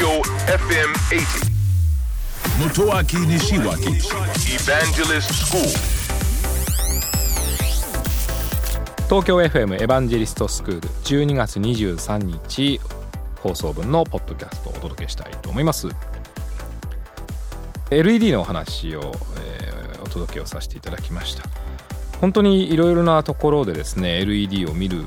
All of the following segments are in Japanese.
Tokyo FM 80. Motoaki Nishiwaki Evangelist School. 東京 FM エヴァンジェリストスクール12月23日。放送分のポッドキャストをお届けしたいと思います。LED のお話を、えーお届けをさせていただきました。本当にいろいろなところでですね LED を見る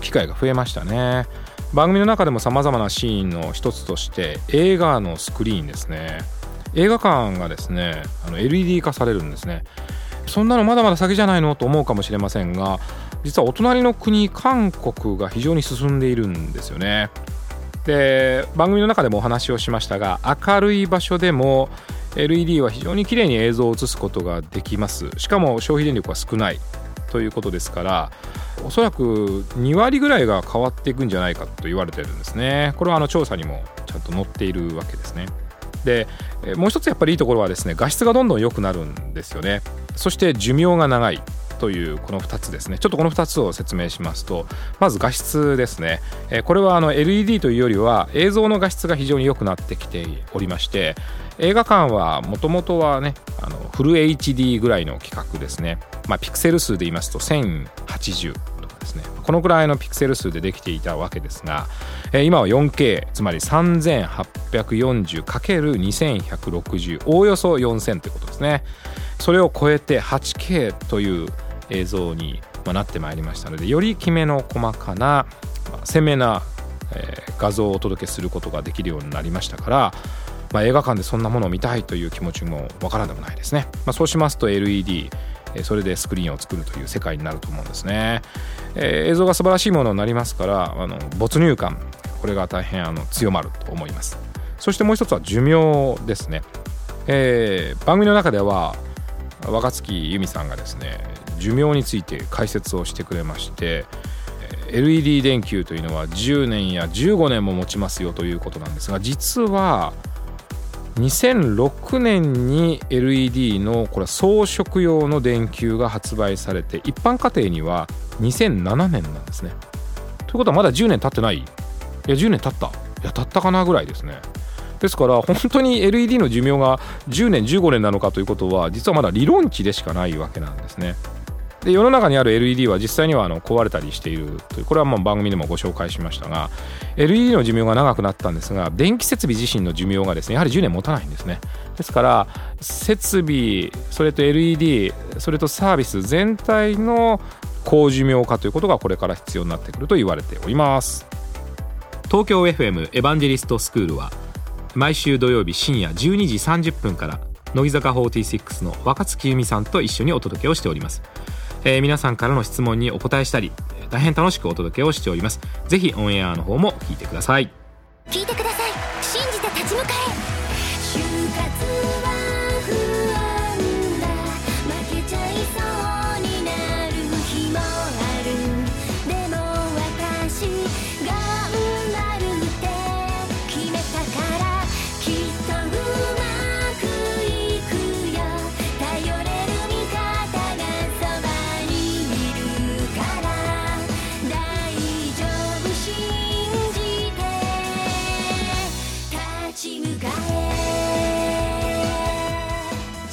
機会が増えましたね番組の中でもさまざまなシーンの一つとして映画のスクリーンですね。映画館がですねあの LED 化されるんですね。そんなのまだまだ先じゃないのと思うかもしれませんが実はお隣の国韓国が非常に進んでいるんですよね。で番組の中でもお話をしましたが明るい場所でも LED は非常に綺麗に映像を映すことができます。しかも消費電力は少ない。ということですからおそらく2割ぐらいが変わっていくんじゃないかと言われてるんですね。これはあの調査にもちゃんと載っているわけですね。でもう一つやっぱりいいところはですね画質がどんどん良くなるんですよね。そして寿命が長い。というこの2つですね。ちょっとこの2つを説明しますとまず画質ですね、えこれはあの LED というよりは映像の画質が非常に良くなってきておりまして映画館はもともとはねあのフル HD ぐらいの規格ですね、まあ、ピクセル数で言いますと1080とかですね。このぐらいのピクセル数でできていたわけですが、えー今は 4K つまり 3840×2160 おおよそ4000ということですね。それを超えて 8K という映像になってまいりましたのでよりきめの細かな鮮明な画像をお届けすることができるようになりましたから、まあ、映画館でそんなものを見たいという気持ちもわからんでもないですね、まあ、そうしますと LED それでスクリーンを作るという世界になると思うんですね、えー映像が素晴らしいものになりますからあの没入感これが大変あの強まると思います。そしてもう一つは寿命ですね、えー番組の中では若月由美さんがですね寿命について解説をしてくれまして LED 電球というのは10年や15年も持ちますよということなんですが実は2006年に LED のこれ装飾用の電球が発売されて一般家庭には2007年なんですね。ということはまだ10年経ってないいや10年経ったいや経ったかなぐらいですね。ですから本当に LED の寿命が10年15年なのかということは実はまだ理論値でしかないわけなんですね。で世の中にある LED は実際にはあの壊れたりしている。というこれはもう番組でもご紹介しましたが LED の寿命が長くなったんですが電気設備自身の寿命がですねやはり10年持たないんですね。ですから設備それと LED それとサービス全体の高寿命化ということがこれから必要になってくると言われております。東京 FM エヴァンジェリストスクールは毎週土曜日深夜12時30分から乃木坂46の若月由美さんと一緒にお届けをしております、えー皆さんからの質問にお答えしたり大変楽しくお届けをしております。ぜひオンエアの方も聞いてください。聞いてく